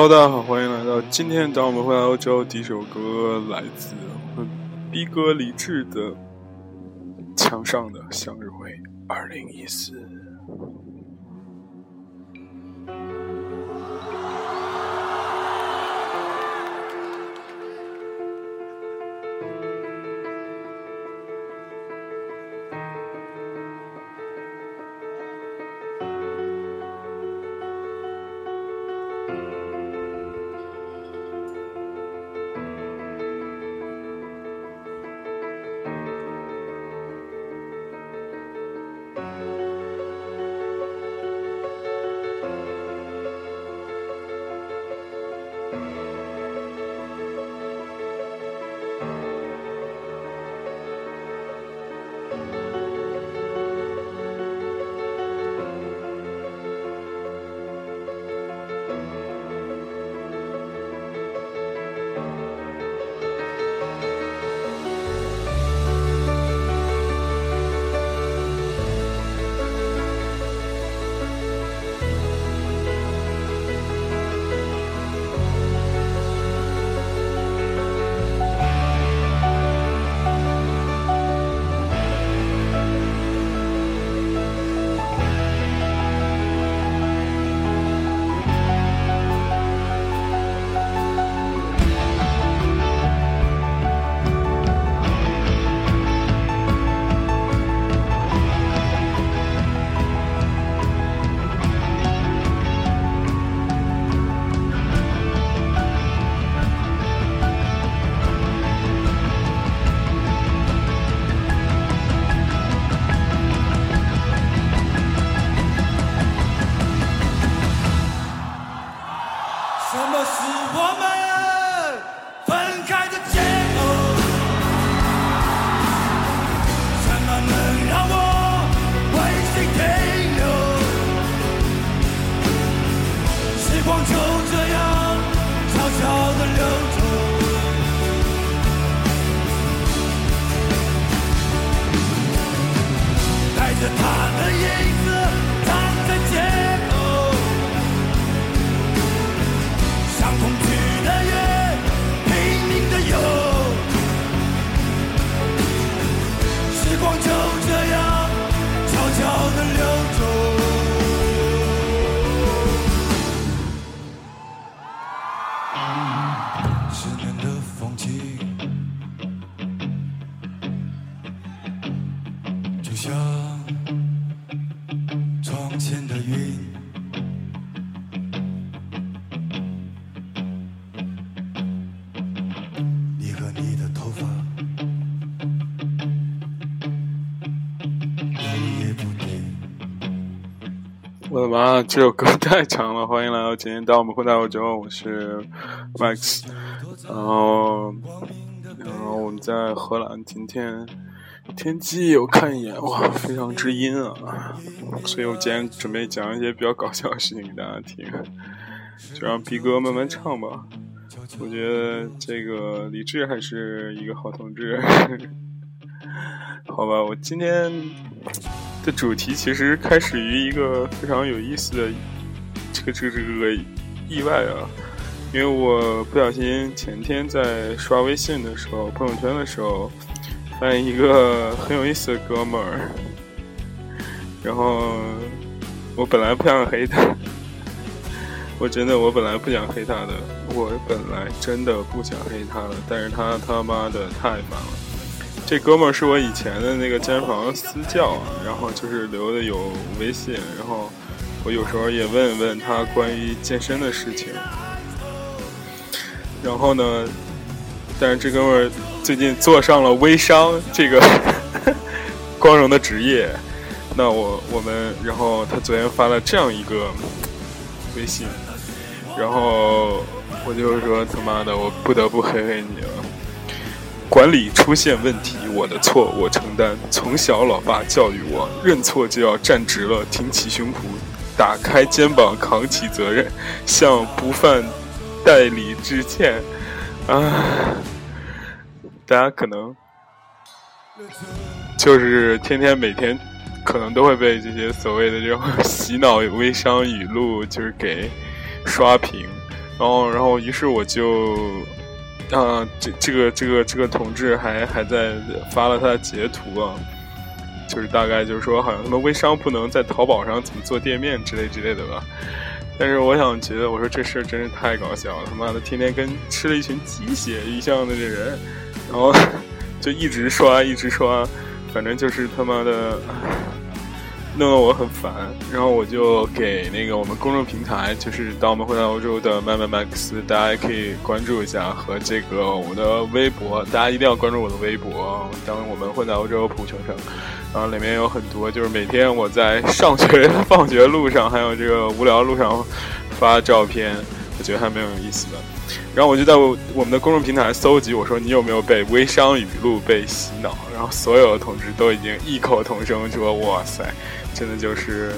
哈大家好，欢迎来到今天。当我们回来欧洲，第一首歌来自逼哥李志的《墙上的向日葵》，二零一四。光的云我的妈，这首歌太长了！欢迎来到今天，当我们回到欧洲，我是 Max，然后，然后我们在荷兰，今天天气我看一眼，哇，非常之阴啊！所以我今天准备讲一些比较搞笑的事情给大家听，就让逼哥慢慢唱吧。我觉得这个李志还是一个好同志，好吧？我今天。的主题其实开始于一个非常有意思的这个这个这个意外啊，因为我不小心前天在刷微信的时候，朋友圈的时候，发现一个很有意思的哥们儿，然后我本来不想黑他，我真的我本来不想黑他的，我本来真的不想黑他的，但是他他妈的太烦了。这哥们儿是我以前的那个健身房私教，然后就是留的有微信，然后我有时候也问问他关于健身的事情。然后呢，但是这哥们儿最近做上了微商这个 光荣的职业。那我我们，然后他昨天发了这样一个微信，然后我就说他妈的，我不得不黑黑你了。管理出现问题，我的错，我承担。从小老爸教育我，认错就要站直了，挺起胸脯，打开肩膀，扛起责任，向不犯代理致歉。啊，大家可能就是天天每天。可能都会被这些所谓的这种 洗脑微商语录就是给刷屏，然后，然后，于是我就，啊，这这个这个这个同志还还在发了他的截图啊，就是大概就是说，好像他们微商不能在淘宝上怎么做店面之类之类的吧。但是我想觉得，我说这事儿真是太搞笑了，他妈的天天跟吃了一群鸡血一样的这人，然后就一直刷一直刷。反正就是他妈的，弄得我很烦。然后我就给那个我们公众平台，就是当我们回到欧洲的麦麦 Max，大家可以关注一下和这个我的微博，大家一定要关注我的微博。当我们混在欧洲普城城，然后里面有很多，就是每天我在上学、放学路上，还有这个无聊路上发照片，我觉得还蛮有意思的。然后我就在我们的公众平台搜集，我说你有没有被微商语录被洗脑？然后所有的同志都已经异口同声说：“哇塞，真的就是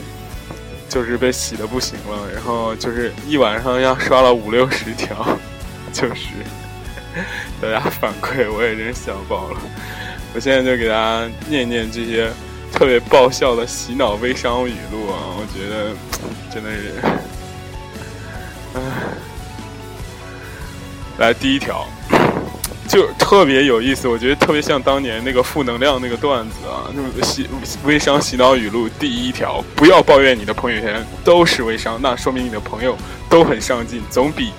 就是被洗的不行了。”然后就是一晚上要刷了五六十条，就是大家反馈，我也真是笑爆了。我现在就给大家念念这些特别爆笑的洗脑微商语录啊，我觉得真的是，唉。来第一条，就特别有意思，我觉得特别像当年那个负能量那个段子啊，就是洗微商洗脑语录第一条：不要抱怨你的朋友圈都是微商，那说明你的朋友都很上进，总比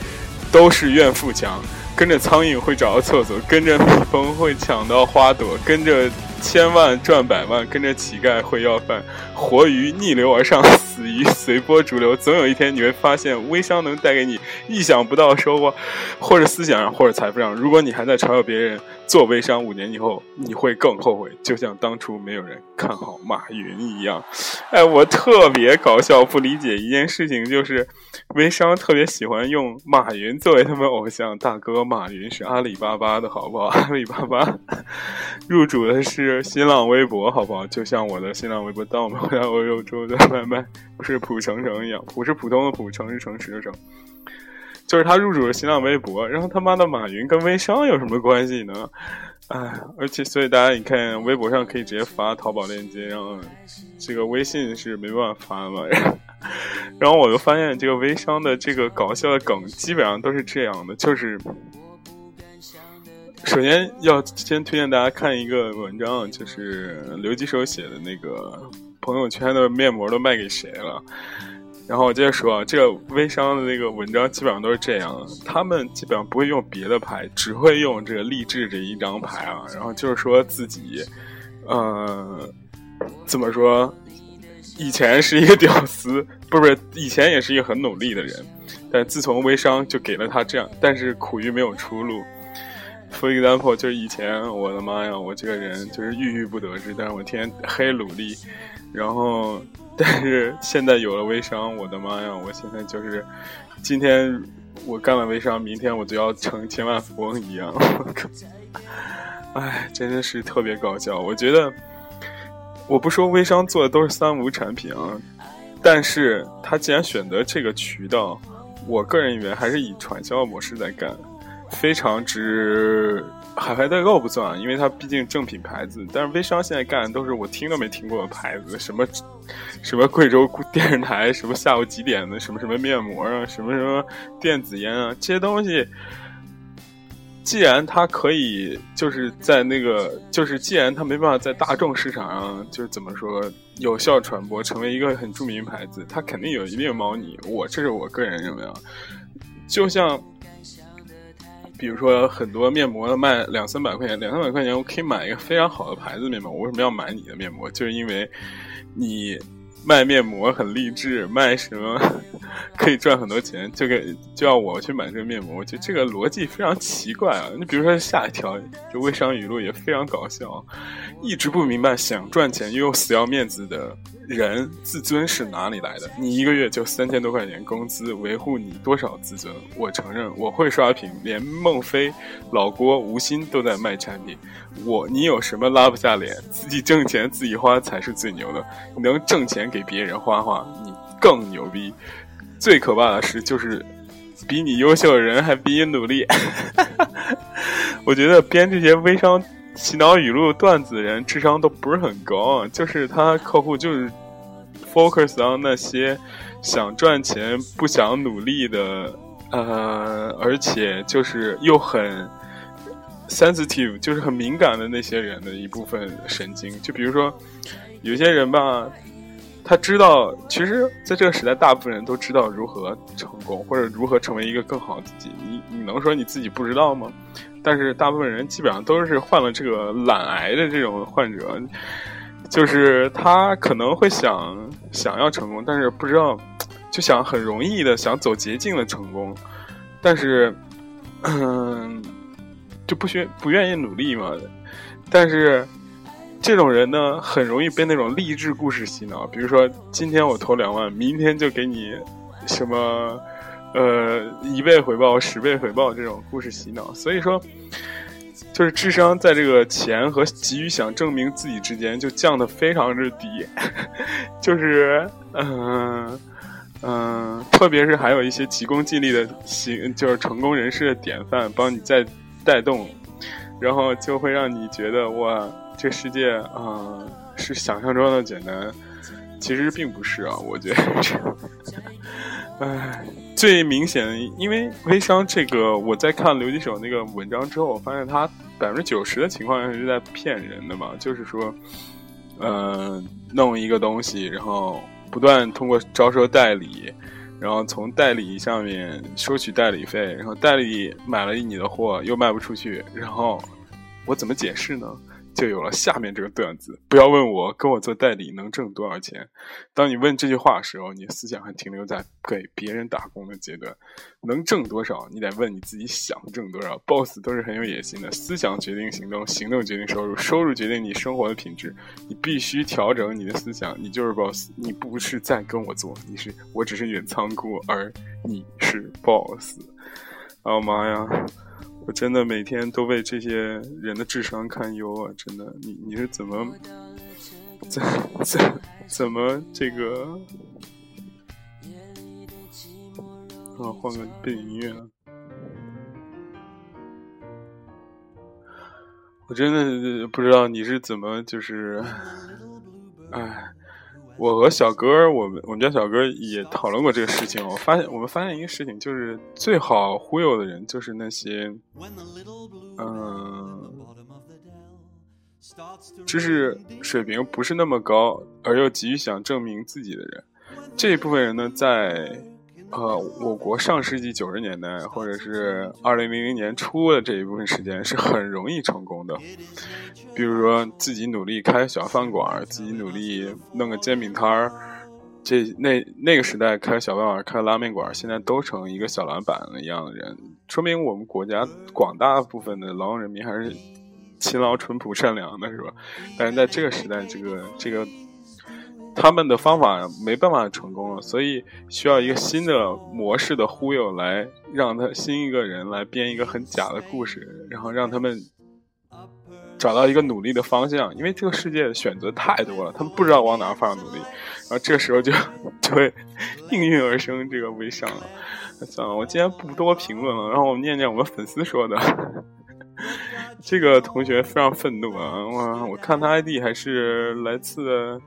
都是怨妇强。跟着苍蝇会找到厕所，跟着蜜蜂会抢到花朵，跟着千万赚百万，跟着乞丐会要饭。活鱼逆流而上，死鱼随波逐流。总有一天你会发现，微商能带给你意想不到的收获，或者思想上，或者财富上。如果你还在嘲笑别人做微商，五年以后你会更后悔，就像当初没有人看好马云一样。哎，我特别搞笑，不理解一件事情，就是微商特别喜欢用马云作为他们偶像。大哥，马云是阿里巴巴的好不好？阿里巴巴入主的是新浪微博，好不好？就像我的新浪微博，当我们。然后又住在外卖，不是普城城一样，普是普通的普，城是诚实的城，就是他入主了新浪微博，然后他妈的马云跟微商有什么关系呢？哎，而且所以大家你看，微博上可以直接发淘宝链接，然后这个微信是没办法发的嘛。然后我就发现这个微商的这个搞笑的梗基本上都是这样的，就是首先要先推荐大家看一个文章，就是刘吉手写的那个。朋友圈的面膜都卖给谁了？然后我接着说，这个微商的那个文章基本上都是这样的，他们基本上不会用别的牌，只会用这个励志这一张牌啊。然后就是说自己，呃，怎么说？以前是一个屌丝，不是以前也是一个很努力的人，但自从微商就给了他这样，但是苦于没有出路。For example，就是以前我的妈呀，我这个人就是郁郁不得志，但是我天天黑努力。然后，但是现在有了微商，我的妈呀！我现在就是，今天我干了微商，明天我就要成千万富翁一样。我靠哎，真的是特别搞笑。我觉得，我不说微商做的都是三无产品啊，但是他既然选择这个渠道，我个人以为还是以传销模式在干，非常之。海牌代购不算，因为它毕竟正品牌子。但是微商现在干的都是我听都没听过的牌子，什么什么贵州 电视台，什么下午几点的，什么什么面膜啊，什么什么电子烟啊，这些东西，既然它可以就是在那个，就是既然它没办法在大众市场上，就是怎么说有效传播，成为一个很著名牌子，它肯定有一定猫腻。我这是我个人认为啊，就像。比如说，很多面膜卖两三百块钱，两三百块钱我可以买一个非常好的牌子面膜。我为什么要买你的面膜？就是因为，你卖面膜很励志，卖什么 可以赚很多钱，就给就要我去买这个面膜，我觉得这个逻辑非常奇怪啊！你比如说下一条，就微商语录也非常搞笑，一直不明白想赚钱又死要面子的人，自尊是哪里来的？你一个月就三千多块钱工资，维护你多少自尊？我承认我会刷屏，连孟非、老郭、吴昕都在卖产品，我你有什么拉不下脸？自己挣钱自己花才是最牛的，能挣钱给别人花花，你更牛逼。最可怕的是，就是比你优秀的人还比你努力。我觉得编这些微商洗脑语录段子的人智商都不是很高，就是他客户就是 focus on 那些想赚钱不想努力的，呃，而且就是又很 sensitive，就是很敏感的那些人的一部分神经。就比如说有些人吧。他知道，其实在这个时代，大部分人都知道如何成功，或者如何成为一个更好的自己。你你能说你自己不知道吗？但是大部分人基本上都是患了这个懒癌的这种患者，就是他可能会想想要成功，但是不知道，就想很容易的想走捷径的成功，但是嗯，就不学不愿意努力嘛，但是。这种人呢，很容易被那种励志故事洗脑。比如说，今天我投两万，明天就给你什么，呃，一倍回报、十倍回报这种故事洗脑。所以说，就是智商在这个钱和急于想证明自己之间就降得非常之低。就是，嗯嗯，特别是还有一些急功近利的行，就是成功人士的典范，帮你再带动，然后就会让你觉得哇。这世界啊，是想象中的简单，其实并不是啊。我觉得，唉，最明显的，因为微商这个，我在看刘吉手那个文章之后，我发现他百分之九十的情况下是在骗人的嘛。就是说，呃，弄一个东西，然后不断通过招收代理，然后从代理上面收取代理费，然后代理买了你的货又卖不出去，然后我怎么解释呢？就有了下面这个段子。不要问我跟我做代理能挣多少钱。当你问这句话的时候，你的思想还停留在给别人打工的阶段。能挣多少，你得问你自己想挣多少。Boss 都是很有野心的，思想决定行动，行动决定收入，收入决定你生活的品质。你必须调整你的思想，你就是 Boss。你不是在跟我做，你是我只是远仓库，而你是 Boss。哦妈呀！我真的每天都为这些人的智商堪忧啊！真的，你你是怎么怎怎怎么这个啊？换个背景音乐。我真的不知道你是怎么就是，哎。我和小哥，我们我们家小哥也讨论过这个事情。我发现，我们发现一个事情，就是最好忽悠的人，就是那些，嗯，知识水平不是那么高，而又急于想证明自己的人。这一部分人呢，在。呃，我国上世纪九十年代或者是二零零零年初的这一部分时间是很容易成功的，比如说自己努力开小饭馆，自己努力弄个煎饼摊儿，这那那个时代开小饭馆、开拉面馆，现在都成一个小老板一样的人，说明我们国家广大部分的劳动人民还是勤劳、淳朴、善良的，是吧？但是在这个时代，这个这个。他们的方法没办法成功了，所以需要一个新的模式的忽悠来让他新一个人来编一个很假的故事，然后让他们找到一个努力的方向。因为这个世界选择太多了，他们不知道往哪方向努力，然后这个时候就就会应运而生这个微商了。算了，我今天不多评论了，然后我们念念我们粉丝说的。这个同学非常愤怒啊！哇，我看他 ID 还是来自。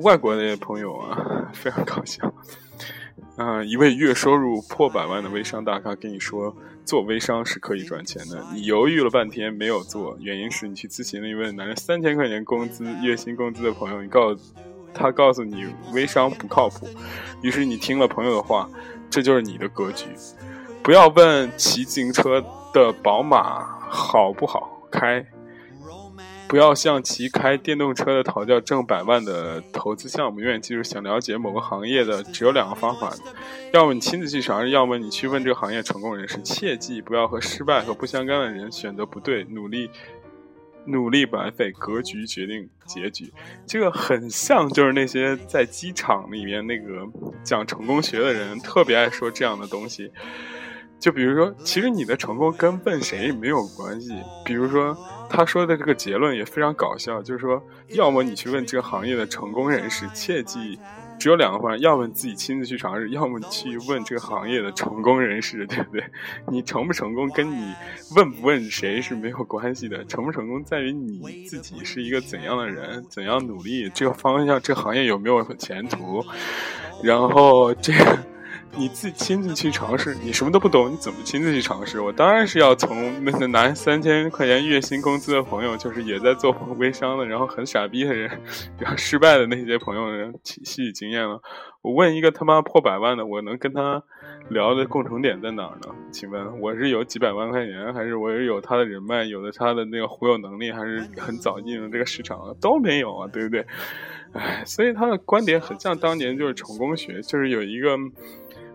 外国的朋友啊，非常搞笑。啊，一位月收入破百万的微商大咖跟你说，做微商是可以赚钱的。你犹豫了半天没有做，原因是你去咨询了一位拿着三千块钱工资、月薪工资的朋友，你告他告诉你微商不靠谱，于是你听了朋友的话，这就是你的格局。不要问骑自行车的宝马好不好开。不要向其开电动车的讨教挣百万的投资项目。永远记住，想了解某个行业的只有两个方法：要么你亲自去尝试，要么你去问这个行业成功人士。切记不要和失败和不相干的人选择不对，努力。努力白费，格局决定结局。这个很像，就是那些在机场里面那个讲成功学的人，特别爱说这样的东西。就比如说，其实你的成功跟问谁没有关系。比如说，他说的这个结论也非常搞笑，就是说，要么你去问这个行业的成功人士，切记。只有两个方案，要么你自己亲自去尝试，要么你去问这个行业的成功人士，对不对？你成不成功跟你问不问谁是没有关系的，成不成功在于你自己是一个怎样的人，怎样努力，这个方向，这个行业有没有前途，然后这。你自己亲自去尝试，你什么都不懂，你怎么亲自去尝试？我当然是要从那拿三千块钱月薪工资的朋友，就是也在做微商的，然后很傻逼的人，然后失败的那些朋友人吸取经验了。我问一个他妈破百万的，我能跟他聊的共同点在哪儿呢？请问我是有几百万块钱，还是我是有他的人脉，有的他的那个忽悠能力，还是很早进入这个市场了都没有啊，对不对？哎，所以他的观点很像当年就是成功学，就是有一个。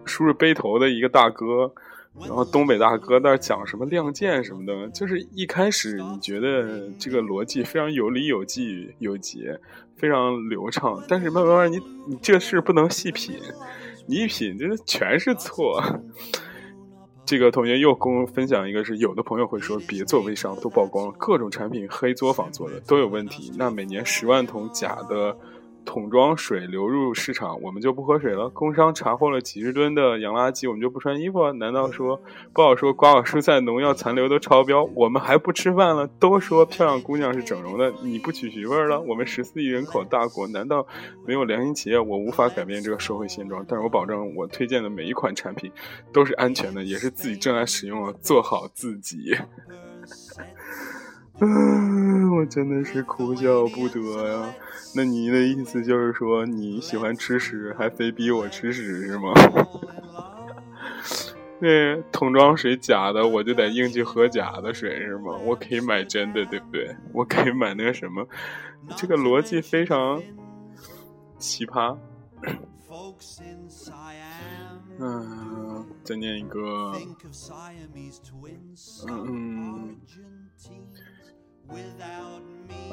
梳着背头的一个大哥，然后东北大哥那讲什么亮剑什么的，就是一开始你觉得这个逻辑非常有理有据有节，非常流畅，但是慢慢慢你你这事不能细品，你一品就是全是错。这个同学又跟我分享一个，是有的朋友会说别做微商，都曝光了各种产品黑作坊做的都有问题，那每年十万桶假的。桶装水流入市场，我们就不喝水了。工商查获了几十吨的洋垃圾，我们就不穿衣服？难道说不好说？瓜果蔬菜农药残留都超标，我们还不吃饭了？都说漂亮姑娘是整容的，你不娶媳妇儿了？我们十四亿人口大国，难道没有良心企业？我无法改变这个社会现状，但是我保证，我推荐的每一款产品都是安全的，也是自己正在使用的，做好自己。嗯，我真的是哭笑不得呀。那你的意思就是说你喜欢吃屎，还非逼我吃屎是吗？那桶装水假的，我就得硬去喝假的水是吗？我可以买真的，对不对？我可以买那个什么，这个逻辑非常奇葩。嗯，再念一个，嗯。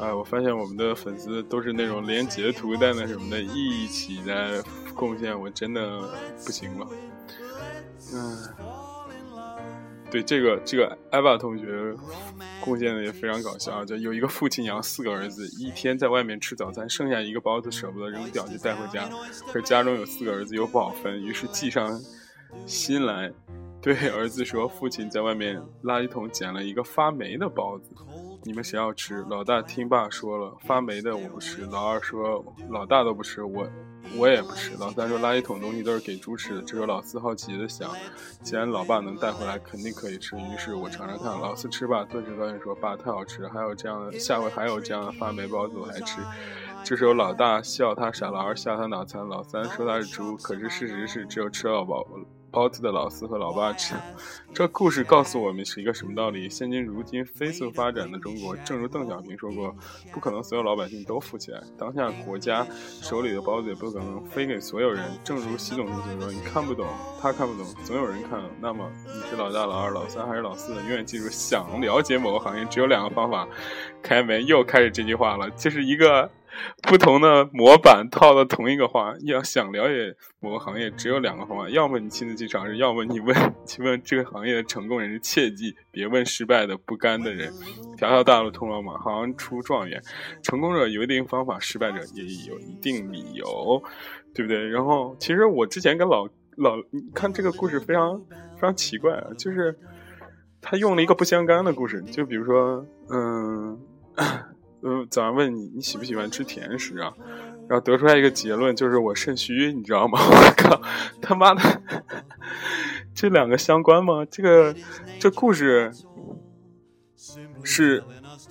哎，我发现我们的粉丝都是那种连截图带那什么的一起在贡献，我真的不行了。嗯，对这个这个艾娃同学贡献的也非常搞笑啊，就有一个父亲养四个儿子，一天在外面吃早餐，剩下一个包子舍不得扔掉就带回家，可是家中有四个儿子又不好分，于是计上心来，对儿子说：“父亲在外面垃圾桶捡了一个发霉的包子。”你们谁要吃？老大听爸说了，发霉的我不吃。老二说，老大都不吃，我我也不吃。老三说，垃圾桶东西都是给猪吃的。这时候老四好奇的想，既然老爸能带回来，肯定可以吃。于是我尝尝看。老四吃吧，顿时高兴说，爸太好吃，还有这样的，下回还有这样的发霉包子我还吃。这时候老大笑他傻，老二笑他脑残，老三说他是猪。可是事实是，只有吃了饱。包子的老四和老八吃，这故事告诉我们是一个什么道理？现今如今飞速发展的中国，正如邓小平说过，不可能所有老百姓都富起来。当下国家手里的包子也不可能分给所有人。正如习总书记说：“你看不懂，他看不懂，总有人看。”那么你是老大、老二、老三还是老四？永远记住，想了解某个行业，只有两个方法。开门又开始这句话了，这是一个。不同的模板套的同一个话，要想了解某个行业，只有两个方法：要么你亲自去尝试，要么你问 去问这个行业的成功人士。切记别问失败的不甘的人。条条大路通罗马，行出状元。成功者有一定方法，失败者也有一定理由，对不对？然后，其实我之前跟老老你看这个故事非常非常奇怪啊，就是他用了一个不相干的故事，就比如说，嗯。嗯，早上问你你喜不喜欢吃甜食啊？然后得出来一个结论，就是我肾虚，你知道吗？我靠，他妈的，这两个相关吗？这个这故事是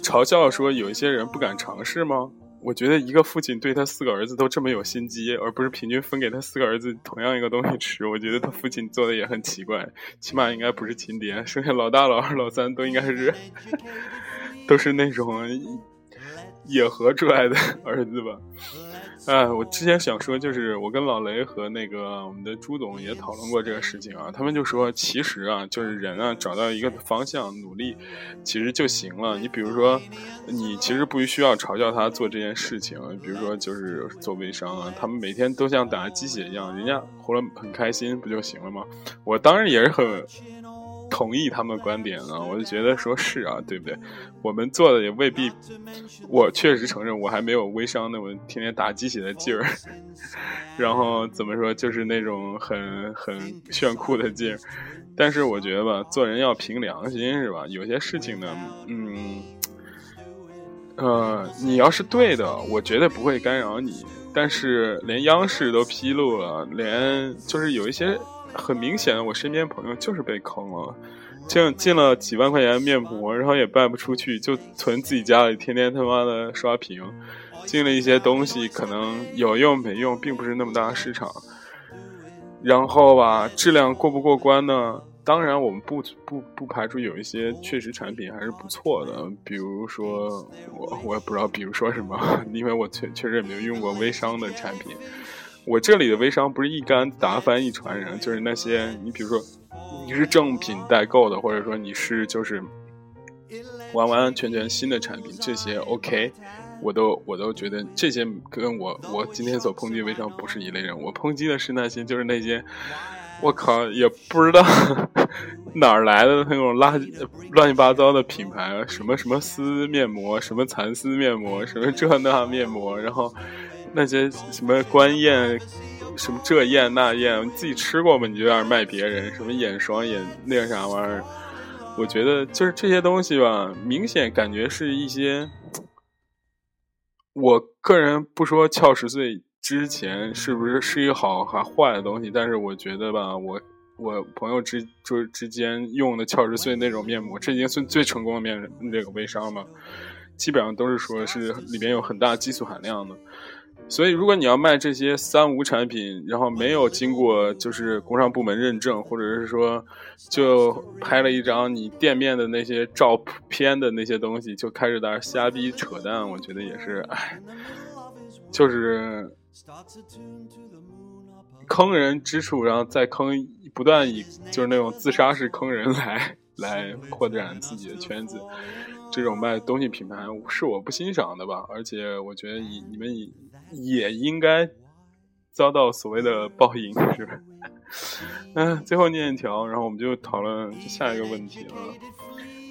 嘲笑说有一些人不敢尝试吗？我觉得一个父亲对他四个儿子都这么有心机，而不是平均分给他四个儿子同样一个东西吃，我觉得他父亲做的也很奇怪，起码应该不是亲爹，剩下老大、老二、老三都应该是 都是那种。野合出来的 儿子吧。哎，我之前想说，就是我跟老雷和那个我们的朱总也讨论过这个事情啊。他们就说，其实啊，就是人啊，找到一个方向，努力，其实就行了。你比如说，你其实不需要嘲笑他做这件事情。比如说，就是做微商啊，他们每天都像打鸡血一样，人家活得很开心，不就行了吗？我当然也是很。同意他们观点呢，我就觉得说是啊，对不对？我们做的也未必，我确实承认我还没有微商那么天天打鸡血的劲儿，然后怎么说就是那种很很炫酷的劲儿。但是我觉得吧，做人要凭良心是吧？有些事情呢，嗯，呃，你要是对的，我绝对不会干扰你。但是连央视都披露了，连就是有一些。很明显，我身边朋友就是被坑了，进进了几万块钱的面膜，然后也卖不出去，就存自己家里，天天他妈的刷屏。进了一些东西，可能有用没用，并不是那么大市场。然后吧，质量过不过关呢？当然，我们不不不排除有一些确实产品还是不错的，比如说我我也不知道，比如说什么，因为我确确实也没有用过微商的产品。我这里的微商不是一竿打翻一船人，就是那些你比如说你是正品代购的，或者说你是就是完完全全新的产品，这些 OK，我都我都觉得这些跟我我今天所抨击微商不是一类人。我抨击的是那些就是那些我靠也不知道 哪儿来的那种垃圾乱七八糟的品牌，什么什么丝面膜，什么蚕丝面膜，什么这那面膜，然后。那些什么官燕，什么这燕那燕，你自己吃过吗？你就在那卖别人什么眼霜眼那个啥玩意儿？我觉得就是这些东西吧，明显感觉是一些，我个人不说翘十岁之前是不是是一个好还坏的东西，但是我觉得吧，我我朋友之之之间用的翘十岁那种面膜，这已经算最成功的面那个微商了，基本上都是说是里边有很大激素含量的。所以，如果你要卖这些三无产品，然后没有经过就是工商部门认证，或者是说就拍了一张你店面的那些照片的那些东西，就开始在那瞎逼扯淡，我觉得也是，哎，就是坑人之处，然后再坑，不断以就是那种自杀式坑人来来扩展自己的圈子，这种卖东西品牌是我不欣赏的吧？而且我觉得以你们以。也应该遭到所谓的报应，是吧？嗯，最后念一条，然后我们就讨论下一个问题了。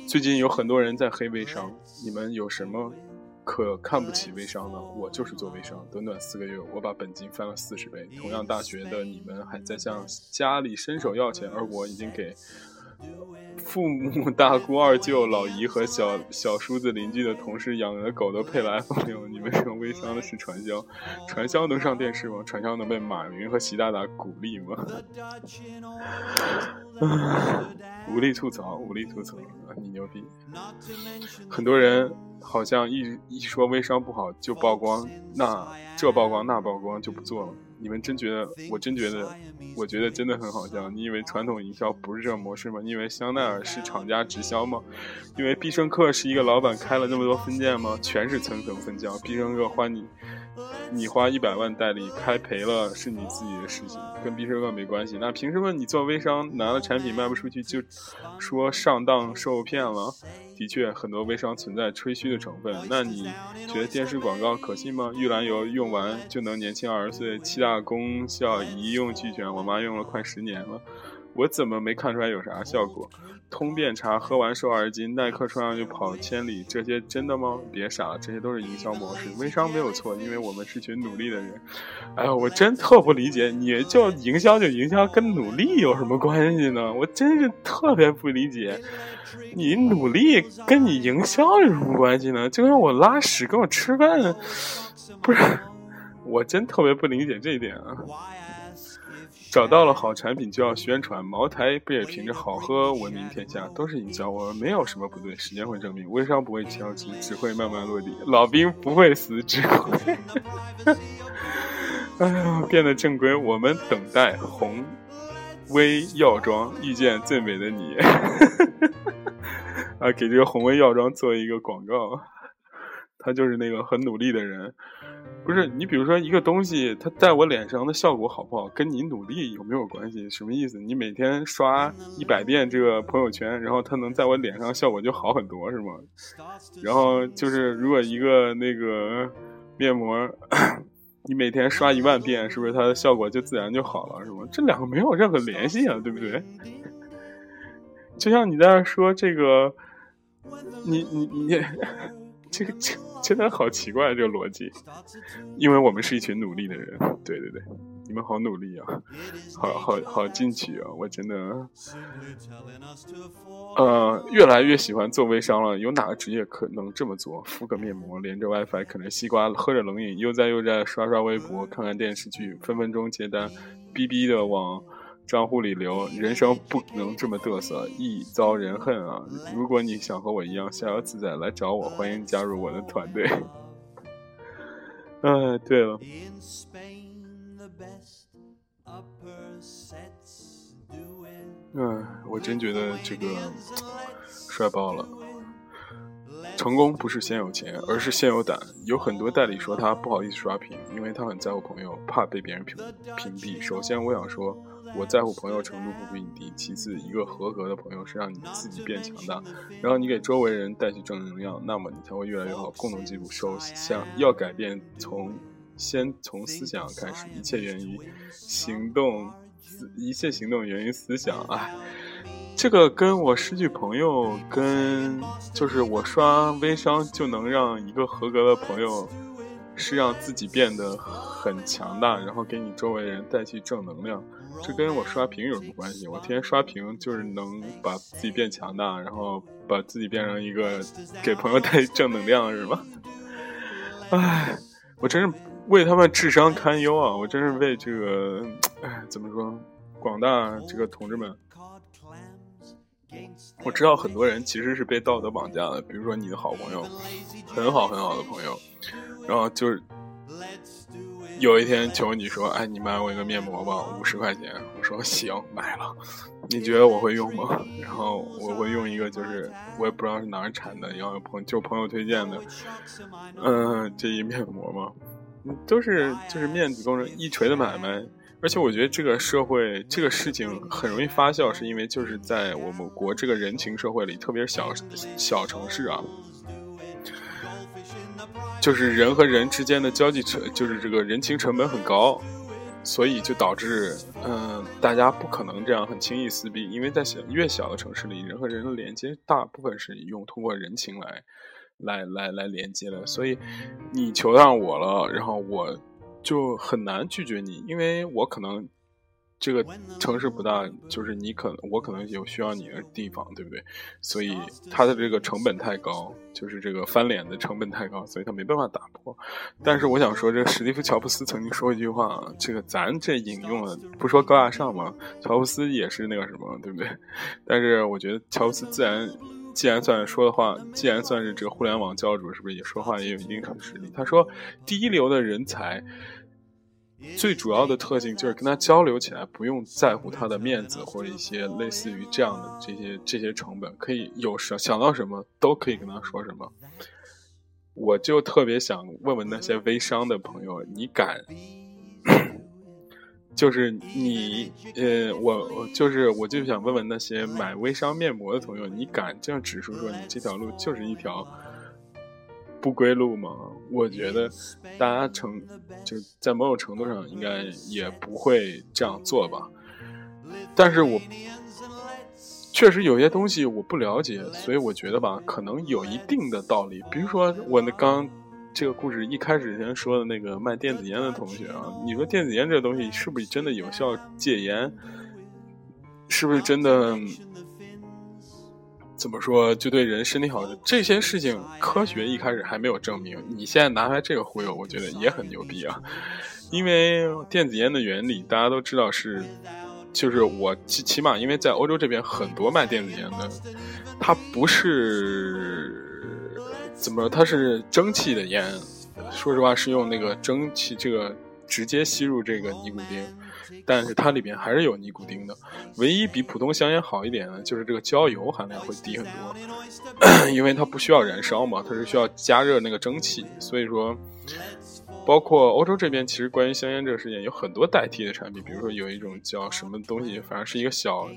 最近有很多人在黑微商，你们有什么可看不起微商的？我就是做微商，短短四个月，我把本金翻了四十倍。同样大学的你们还在向家里伸手要钱，而我已经给。父母、大姑、二舅、老姨和小小叔子、邻居的同事养的狗都配了 iPhone 六。你们这种微商的是传销，传销能上电视吗？传销能被马云和习大大鼓励吗？无力吐槽，无力吐槽，你牛逼！很多人好像一一说微商不好就曝光，那这曝光那曝光就不做了。你们真觉得？我真觉得，我觉得真的很好笑。你以为传统营销不是这种模式吗？你以为香奈儿是厂家直销吗？因为必胜客是一个老板开了那么多分店吗？全是层层分销。必胜客欢你，你花一百万代理，开赔了是你自己的事情，跟必胜客没关系。那凭什么你做微商拿了产品卖不出去就说上当受骗了？的确，很多微商存在吹嘘的成分。那你觉得电视广告可信吗？玉兰油用完就能年轻二十岁，七大功效一用俱全。我妈用了快十年了，我怎么没看出来有啥效果？通便茶喝完瘦二斤，耐克穿上就跑千里，这些真的吗？别傻了，这些都是营销模式。微商没有错，因为我们是群努力的人。哎呀，我真特不理解，你就营销就营销，跟努力有什么关系呢？我真是特别不理解，你努力跟你营销有什么关系呢？就跟我拉屎跟我吃饭，不是？我真特别不理解这一点啊。找到了好产品就要宣传，茅台不也凭着好喝闻名天下？都是营销，我没有什么不对，时间会证明。微商不会着急，只会慢慢落地。老兵不会死，只会 哎呀，变得正规。我们等待红威药妆遇见最美的你。啊，给这个红威药妆做一个广告。他就是那个很努力的人。不是你，比如说一个东西，它在我脸上的效果好不好，跟你努力有没有关系？什么意思？你每天刷一百遍这个朋友圈，然后它能在我脸上效果就好很多，是吗？然后就是如果一个那个面膜，你每天刷一万遍，是不是它的效果就自然就好了，是吗？这两个没有任何联系啊，对不对？就像你在那说这个，你你你。这个这真的好奇怪，这个逻辑，因为我们是一群努力的人，对对对，你们好努力啊，好好好进取啊，我真的，呃，越来越喜欢做微商了。有哪个职业可能这么做？敷个面膜，连着 WiFi，啃着西瓜，喝着冷饮，悠哉悠哉刷刷微博，看看电视剧，分分钟接单，逼逼的往。账户里留，人生不能这么嘚瑟，易遭人恨啊！如果你想和我一样逍遥自在，来找我，欢迎加入我的团队。哎，对了，哎，我真觉得这个帅爆了。成功不是先有钱，而是先有胆。有很多代理说他不好意思刷屏，因为他很在乎朋友，怕被别人屏屏蔽。首先，我想说。我在乎朋友程度不比你低。其次，一个合格的朋友是让你自己变强大，然后你给周围人带去正能量，那么你才会越来越好。共同进步，首先要改变，从先从思想开始，一切源于行动，一切行动源于思想。哎，这个跟我失去朋友，跟就是我刷微商就能让一个合格的朋友。是让自己变得很强大，然后给你周围人带去正能量。这跟我刷屏有什么关系？我天天刷屏就是能把自己变强大，然后把自己变成一个 给朋友带正能量，是吗？唉，我真是为他们智商堪忧啊！我真是为这个，唉，怎么说？广大这个同志们，我知道很多人其实是被道德绑架的，比如说你的好朋友，很好很好的朋友。然后就是有一天求你说，哎，你买我一个面膜吧，五十块钱。我说行，买了。你觉得我会用吗？然后我会用一个，就是我也不知道是哪儿产的，然后朋就朋友推荐的，嗯，这一面膜嘛，都是就是面子工程一锤的买卖。而且我觉得这个社会这个事情很容易发酵，是因为就是在我们国这个人情社会里，特别是小小城市啊。就是人和人之间的交际成，就是这个人情成本很高，所以就导致，嗯，大家不可能这样很轻易撕逼，因为在小越小的城市里，人和人的连接大部分是用通过人情来，来来来连接的，所以你求上我了，然后我就很难拒绝你，因为我可能。这个城市不大，就是你可能我可能有需要你的地方，对不对？所以它的这个成本太高，就是这个翻脸的成本太高，所以它没办法打破。但是我想说，这史蒂夫·乔布斯曾经说一句话，这个咱这引用了，不说高大上嘛，乔布斯也是那个什么，对不对？但是我觉得乔布斯自然，既然算说的话，既然算是这个互联网教主，是不是也说话也有一定实力？他说，第一流的人才。最主要的特性就是跟他交流起来不用在乎他的面子或者一些类似于这样的这些这些成本，可以有什想到什么都可以跟他说什么。我就特别想问问那些微商的朋友，你敢？就是你呃，我就是我就想问问那些买微商面膜的朋友，你敢这样指出说你这条路就是一条？不归路吗？我觉得大家成就在某种程度上应该也不会这样做吧。但是我确实有些东西我不了解，所以我觉得吧，可能有一定的道理。比如说我那刚这个故事一开始先说的那个卖电子烟的同学啊，你说电子烟这东西是不是真的有效戒烟？是不是真的？怎么说就对人身体好？这些事情科学一开始还没有证明。你现在拿来这个忽悠，我觉得也很牛逼啊！因为电子烟的原理大家都知道是，就是我起起码因为在欧洲这边很多卖电子烟的，它不是怎么说，它是蒸汽的烟。说实话是用那个蒸汽这个直接吸入这个尼古丁，但是它里边还是有尼古丁的。唯一比普通香烟好一点的，就是这个焦油含量会低很多，因为它不需要燃烧嘛，它是需要加热那个蒸汽，所以说。包括欧洲这边，其实关于香烟这个事件有很多代替的产品，比如说有一种叫什么东西，反正是一个小，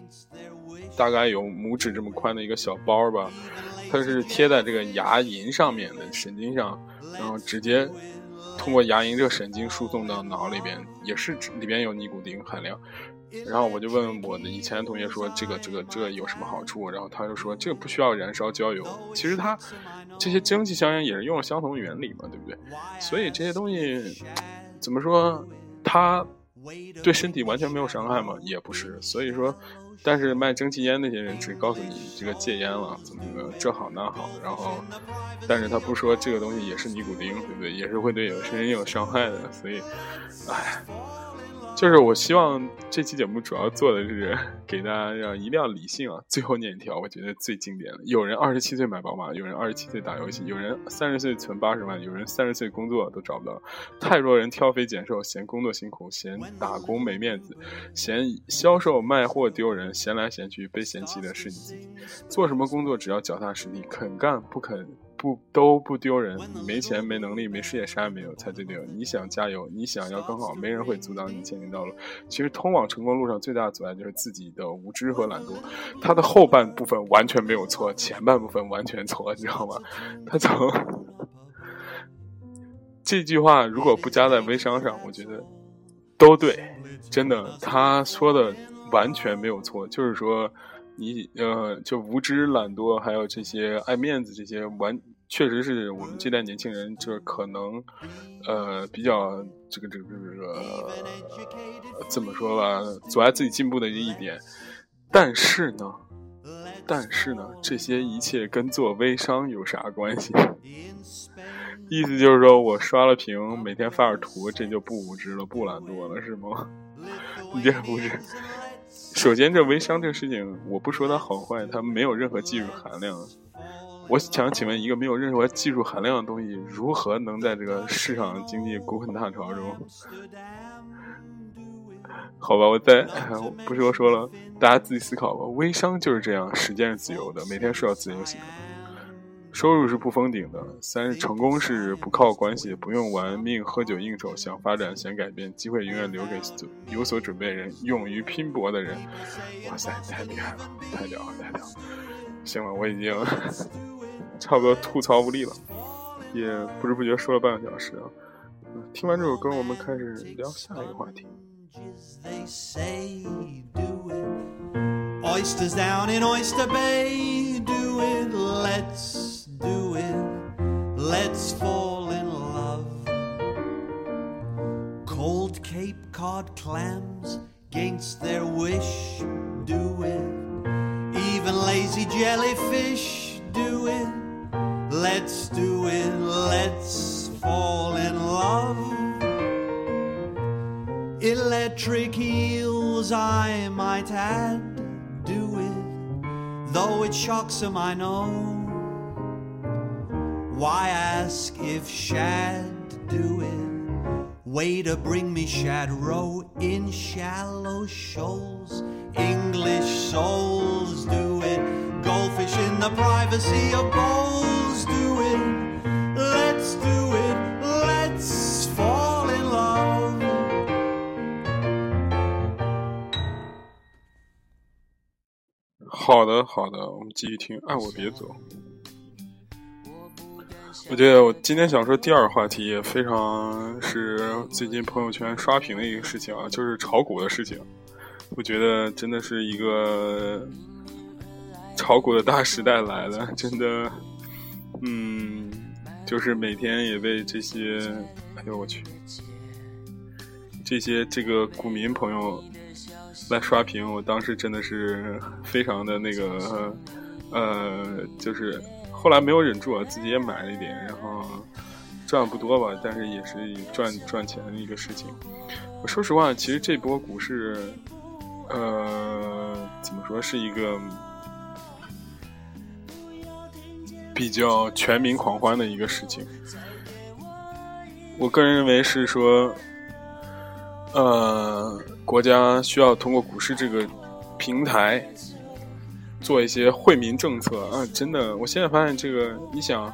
大概有拇指这么宽的一个小包吧，它是贴在这个牙龈上面的神经上，然后直接通过牙龈这个神经输送到脑里边，也是里边有尼古丁含量。然后我就问我的以前的同学说这个这个这有什么好处？然后他就说这个不需要燃烧焦油。其实它这些蒸汽香烟也是用了相同的原理嘛，对不对？所以这些东西怎么说，它对身体完全没有伤害吗？也不是。所以说，但是卖蒸汽烟那些人只告诉你这个戒烟了，怎么怎么这好那好。然后，但是他不说这个东西也是尼古丁，对不对？也是会对有些人有伤害的。所以，唉。就是我希望这期节目主要做的是给大家要一定要理性啊。最后念一条，我觉得最经典的：有人二十七岁买宝马，有人二十七岁打游戏，有人三十岁存八十万，有人三十岁工作都找不到。太多人挑肥拣瘦，嫌工作辛苦，嫌打工没面子，嫌销售卖货丢人，嫌来嫌去被嫌弃的是你自己。做什么工作只要脚踏实地，肯干不肯。不都不丢人，没钱没能力没事业啥也没有才最丢。你想加油，你想要更好，没人会阻挡你前进道路。其实通往成功路上最大的阻碍就是自己的无知和懒惰。他的后半部分完全没有错，前半部分完全错，你知道吗？他从这句话如果不加在微商上，我觉得都对，真的，他说的完全没有错，就是说。你呃，就无知、懒惰，还有这些爱面子，这些完确实是我们这代年轻人，就是可能，呃，比较这个这个这个怎么说吧，阻碍自己进步的一点。但是呢，但是呢，这些一切跟做微商有啥关系？意思就是说我刷了屏，每天发点图，这就不无知了，不懒惰了，是吗？你这无知。首先，这微商这个事情，我不说它好坏，它没有任何技术含量。我想请问，一个没有任何技术含量的东西，如何能在这个市场经济滚滚大潮中？好吧，我再不多说了，大家自己思考吧。微商就是这样，时间是自由的，每天睡到自由醒。收入是不封顶的，三是成功是不靠关系，不用玩命喝酒应酬，想发展想改变，机会永远留给有所准备人，勇于拼搏的人。哇塞，太厉害了，太屌了，太屌了！行了，我已经差不多吐槽无力了，也不知不觉说了半个小时啊。听完这首歌，我们开始聊下一个话题。Oysters down in Oyster Bay, him, I know. Why ask if shad do it? Way to bring me shad row in shallow shoals. English souls do it, goldfish in the privacy of bowls 的，好的，我们继续听。爱我别走。我觉得我今天想说第二个话题，也非常是最近朋友圈刷屏的一个事情啊，就是炒股的事情。我觉得真的是一个炒股的大时代来了，真的，嗯，就是每天也被这些，哎呦我去，这些这个股民朋友。来刷屏，我当时真的是非常的那个，呃，就是后来没有忍住啊，自己也买了一点，然后赚不多吧，但是也是赚赚钱的一个事情。我说实话，其实这波股市，呃，怎么说是一个比较全民狂欢的一个事情。我个人认为是说。呃，国家需要通过股市这个平台做一些惠民政策啊！真的，我现在发现这个，你想，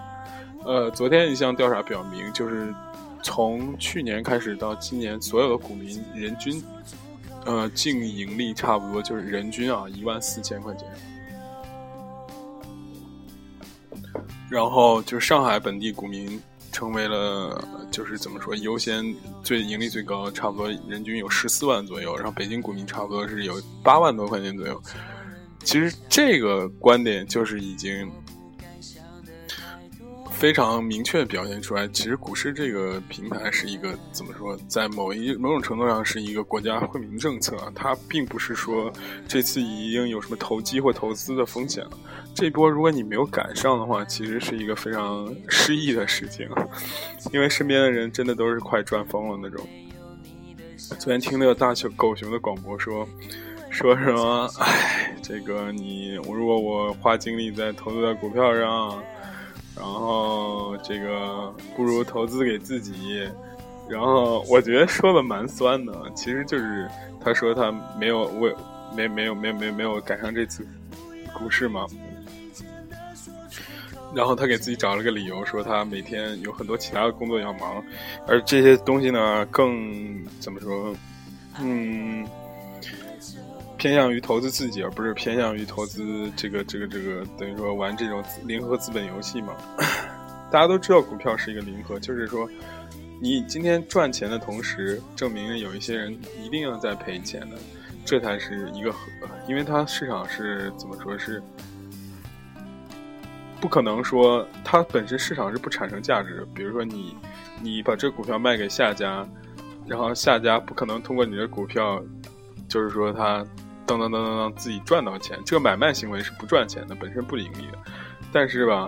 呃，昨天一项调查表明，就是从去年开始到今年，所有的股民人均，呃，净盈利差不多就是人均啊一万四千块钱。然后就是上海本地股民。成为了就是怎么说优先最盈利最高，差不多人均有十四万左右，然后北京股民差不多是有八万多块钱左右。其实这个观点就是已经。非常明确表现出来，其实股市这个平台是一个怎么说，在某一某种程度上是一个国家惠民政策，它并不是说这次已经有什么投机或投资的风险了。这波如果你没有赶上的话，其实是一个非常失意的事情，因为身边的人真的都是快赚疯了那种。昨天听那个大熊狗熊的广播说，说什么？哎，这个你我如果我花精力在投资在股票上。然后这个不如投资给自己，然后我觉得说的蛮酸的，其实就是他说他没有为没没有没有没有没有赶上这次股市嘛，然后他给自己找了个理由，说他每天有很多其他的工作要忙，而这些东西呢更怎么说，嗯。偏向于投资自己，而不是偏向于投资这个这个这个，等于说玩这种零和资本游戏嘛。大家都知道股票是一个零和，就是说你今天赚钱的同时，证明有一些人一定要在赔钱的，这才是一个和，因为它市场是怎么说是不可能说它本身市场是不产生价值。比如说你你把这股票卖给下家，然后下家不可能通过你的股票，就是说他。当当当当当，自己赚到钱，这个买卖行为是不赚钱的，本身不盈利的。但是吧，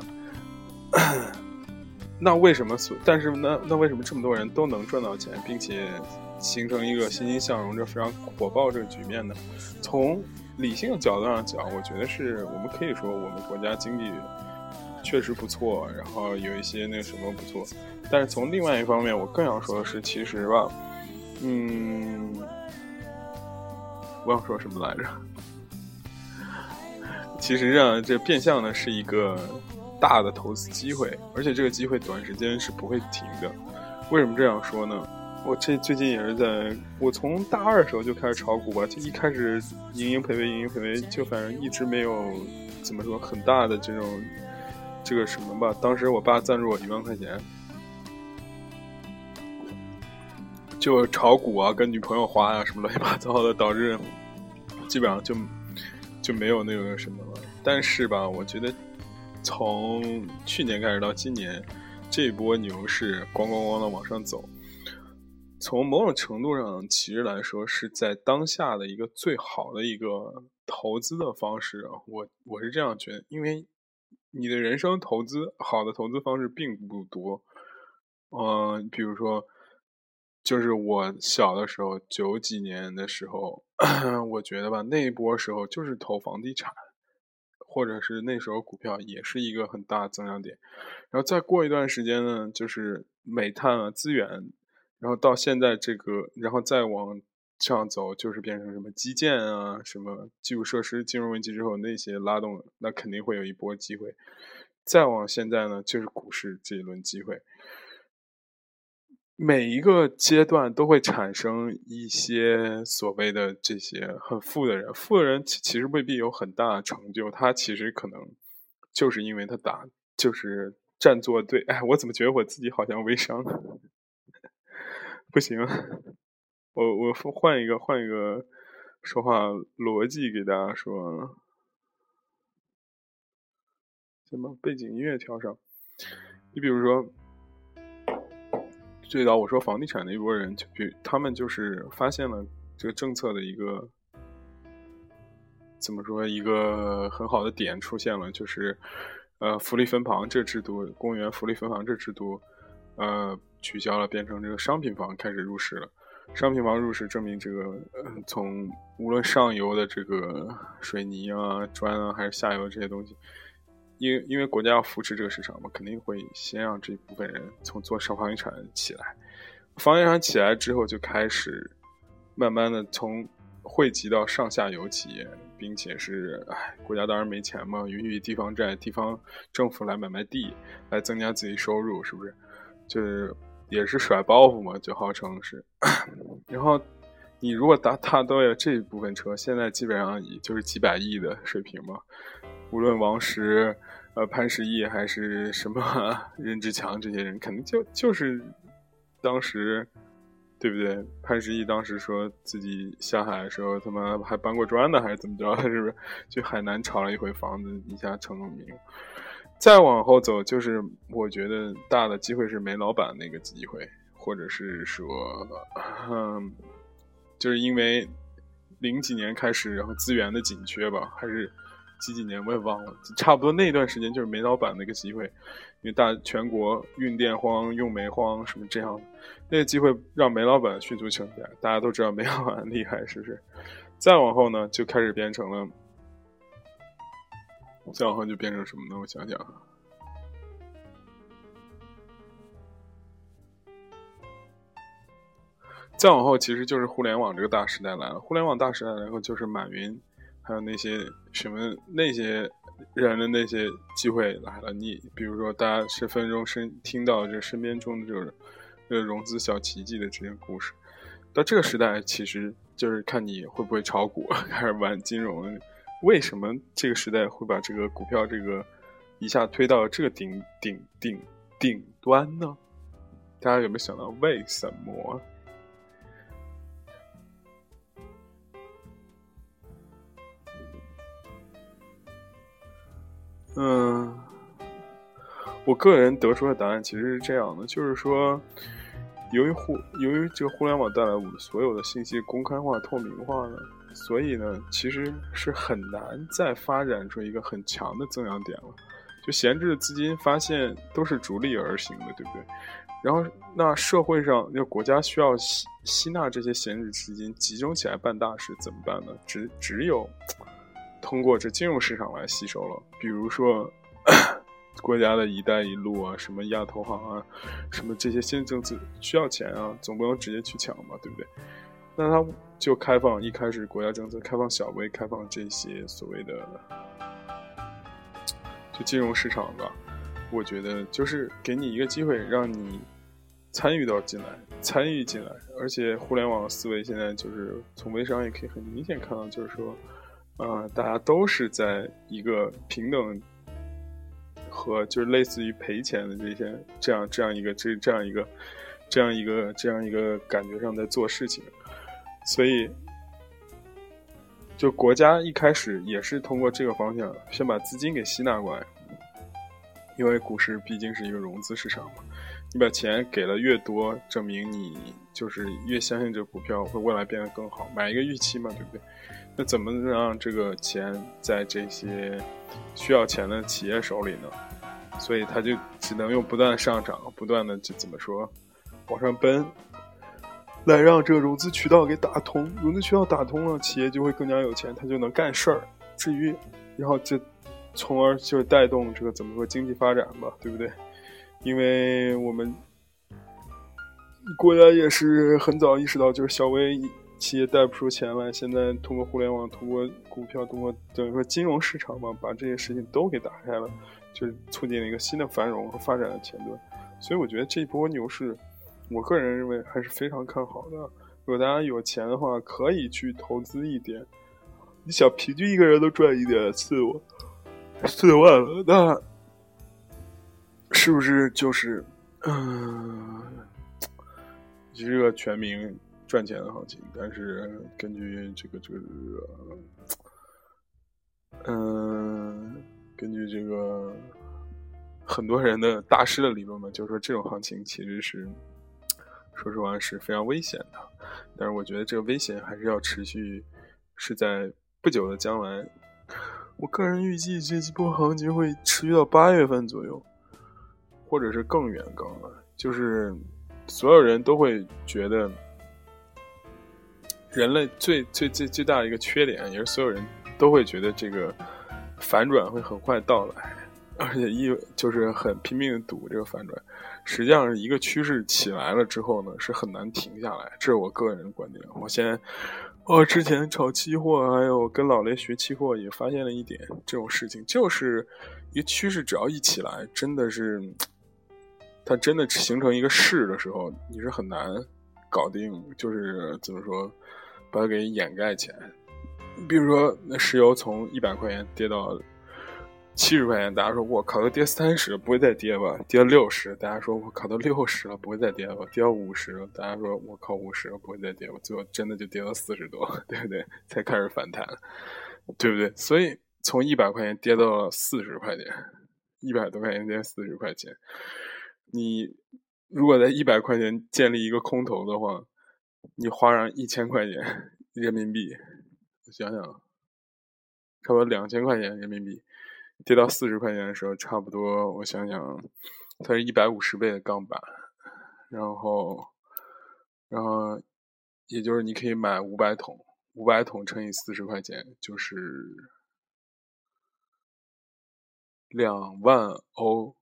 那为什么？但是那那为什么这么多人都能赚到钱，并且形成一个欣欣向荣、这非常火爆这个局面呢？从理性的角度上讲，我觉得是我们可以说我们国家经济确实不错，然后有一些那什么不错。但是从另外一方面，我更想说的是，其实吧，嗯。我想说什么来着？其实啊，这变相的是一个大的投资机会，而且这个机会短时间是不会停的。为什么这样说呢？我这最近也是在，我从大二的时候就开始炒股吧，就一开始盈盈赔赔，盈盈赔赔，就反正一直没有怎么说很大的这种这个什么吧。当时我爸赞助我一万块钱。就炒股啊，跟女朋友花呀，什么乱七八糟的，导致基本上就就没有那个什么了。但是吧，我觉得从去年开始到今年，这波牛市咣咣咣的往上走，从某种程度上其实来说是在当下的一个最好的一个投资的方式。我我是这样觉得，因为你的人生投资好的投资方式并不多，嗯，比如说。就是我小的时候，九几年的时候，我觉得吧，那一波时候就是投房地产，或者是那时候股票也是一个很大增长点。然后再过一段时间呢，就是煤炭啊资源，然后到现在这个，然后再往上走，就是变成什么基建啊，什么基础设施金融危机之后那些拉动，那肯定会有一波机会。再往现在呢，就是股市这一轮机会。每一个阶段都会产生一些所谓的这些很富的人，富的人其其实未必有很大的成就，他其实可能就是因为他打就是站坐对，哎，我怎么觉得我自己好像微商？不行，我我换一个换一个说话逻辑给大家说，先把背景音乐调上？你比如说。最早我说房地产的一波人，就比他们就是发现了这个政策的一个怎么说一个很好的点出现了，就是呃福利分房这制度，公务员福利分房这制度呃取消了，变成这个商品房开始入市了。商品房入市证明这个从无论上游的这个水泥啊、砖啊，还是下游的这些东西。因为因为国家要扶持这个市场嘛，肯定会先让这一部分人从做上房地产起来，房地产起来之后就开始慢慢的从汇集到上下游企业，并且是，哎，国家当然没钱嘛，允许地方债、地方政府来买卖地，来增加自己收入，是不是？就是也是甩包袱嘛，就号称是。然后你如果达大都有这一部分车，现在基本上以就是几百亿的水平嘛，无论王石、呃潘石屹还是什么 任志强这些人，肯定就就是当时。对不对？潘石屹当时说自己下海的时候，他妈还搬过砖呢，还是怎么着？是不是？去海南炒了一回房子，一下成了名。再往后走，就是我觉得大的机会是煤老板那个机会，或者是说，嗯，就是因为零几年开始，然后资源的紧缺吧，还是几几年我也忘了，差不多那段时间就是煤老板那个机会。因为大全国运电荒、用煤荒什么这样，那个机会让煤老板迅速起来。大家都知道煤老板厉害，是不是？再往后呢，就开始变成了，再往后就变成什么呢？我想想，再往后其实就是互联网这个大时代来了。互联网大时代来后，就是马云，还有那些什么那些。人的那些机会来了，你比如说，大家十分钟身听到这身边中的这种，呃，融资小奇迹的这些故事，到这个时代，其实就是看你会不会炒股，开始玩金融。为什么这个时代会把这个股票这个一下推到这个顶顶顶顶端呢？大家有没有想到为什么？嗯，我个人得出的答案其实是这样的，就是说，由于互由于这个互联网带来我们所有的信息公开化、透明化呢，所以呢，其实是很难再发展出一个很强的增长点了。就闲置的资金发现都是逐利而行的，对不对？然后那社会上那国家需要吸吸纳这些闲置资金，集中起来办大事，怎么办呢？只只有。通过这金融市场来吸收了，比如说 国家的一带一路啊，什么亚投行啊，什么这些新政策需要钱啊，总不能直接去抢嘛，对不对？那他就开放，一开始国家政策开放小微，开放这些所谓的就金融市场吧。我觉得就是给你一个机会，让你参与到进来，参与进来，而且互联网思维现在就是从微商也可以很明显看到，就是说。啊，大家都是在一个平等和就是类似于赔钱的这些这样这样一个这这样一个这样一个这样一个感觉上在做事情，所以就国家一开始也是通过这个方向先把资金给吸纳过来，因为股市毕竟是一个融资市场嘛，你把钱给了越多，证明你就是越相信这个股票会未来变得更好，买一个预期嘛，对不对？那怎么让这个钱在这些需要钱的企业手里呢？所以他就只能用不断上涨，不断的就怎么说往上奔，来让这个融资渠道给打通。融资渠道打通了，企业就会更加有钱，他就能干事儿。至于，然后就从而就带动这个怎么说经济发展吧，对不对？因为我们国家也是很早意识到，就是小微。企业贷不出钱来，现在通过互联网、通过股票、通过等于说金融市场嘛，把这些事情都给打开了，就是促进了一个新的繁荣和发展的前端。所以我觉得这一波牛市，我个人认为还是非常看好的。如果大家有钱的话，可以去投资一点。你想平均一个人都赚一点四万，四万了，那是不是就是嗯，一个全民？赚钱的行情，但是根据这个这个，嗯，根据这个很多人的大师的理论嘛，就是说这种行情其实是，说实话是非常危险的。但是我觉得这个危险还是要持续，是在不久的将来。我个人预计这波行情会持续到八月份左右，或者是更远更远，就是所有人都会觉得。人类最最最最大的一个缺点，也是所有人都会觉得这个反转会很快到来，而且一就是很拼命的赌这个反转。实际上是一个趋势起来了之后呢，是很难停下来。这是我个人的观点。我先，我之前炒期货，还有跟老雷学期货，也发现了一点这种事情，就是一个趋势只要一起来，真的是，它真的形成一个势的时候，你是很难搞定，就是怎么说，把它给掩盖起来。比如说，那石油从一百块钱跌到。七十块钱，大家说我靠，都跌三十，不会再跌吧？跌六十，大家说我靠，都六十了，不会再跌吧？跌五十，大家说我靠，五十了不会再跌吧？最后真的就跌到四十多，对不对？才开始反弹，对不对？所以从一百块钱跌到了四十块钱，一百多块钱跌四十块钱，你如果在一百块钱建立一个空头的话，你花上一千块钱人民币，想想，差不多两千块钱人民币。跌到四十块钱的时候，差不多，我想想，它是一百五十倍的钢板，然后，然后，也就是你可以买五百桶，五百桶乘以四十块钱，就是两万欧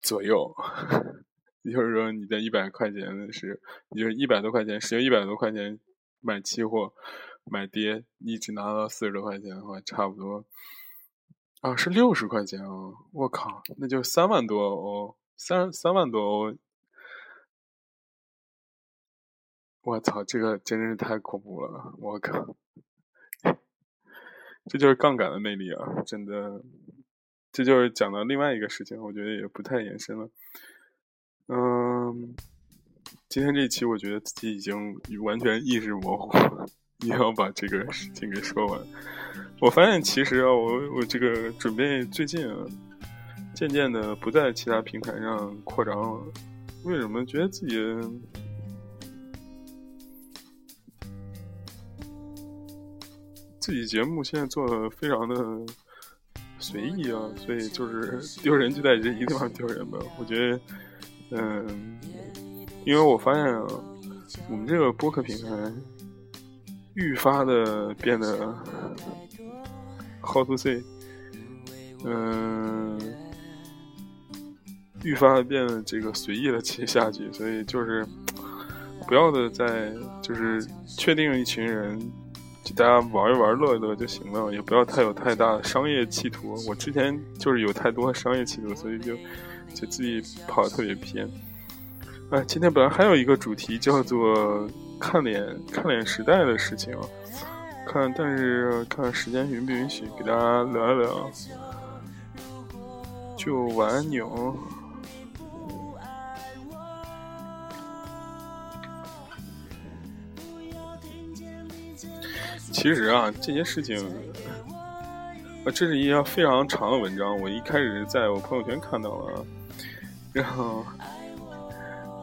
左右。也就是说，你在一百块钱的是，你就是一百多块钱，使用一百多块钱买期货，买跌，你只拿到四十多块钱的话，差不多。啊，是六十块钱啊！我靠，那就三万多欧，三三万多欧！我操，这个真的是太恐怖了！我靠，这就是杠杆的魅力啊！真的，这就是讲到另外一个事情，我觉得也不太延伸了。嗯，今天这一期，我觉得自己已经完全意识模糊，了定要把这个事情给说完。我发现其实啊，我我这个准备最近啊，渐渐的不在其他平台上扩张了。为什么？觉得自己自己节目现在做的非常的随意啊，所以就是丢人就在这一个地方丢人吧。我觉得，嗯，因为我发现啊，我们这个播客平台愈发的变得。How to say？嗯，愈发的变得这个随意的接下去，所以就是不要的在就是确定一群人，就大家玩一玩乐一乐就行了，也不要太有太大的商业企图。我之前就是有太多商业企图，所以就就自己跑的特别偏。哎，今天本来还有一个主题叫做看脸看脸时代的事情。看，但是看时间允不允许，给大家聊一聊。就玩牛。其实啊，这些事情，啊，这是一条非常长的文章。我一开始在我朋友圈看到了，然后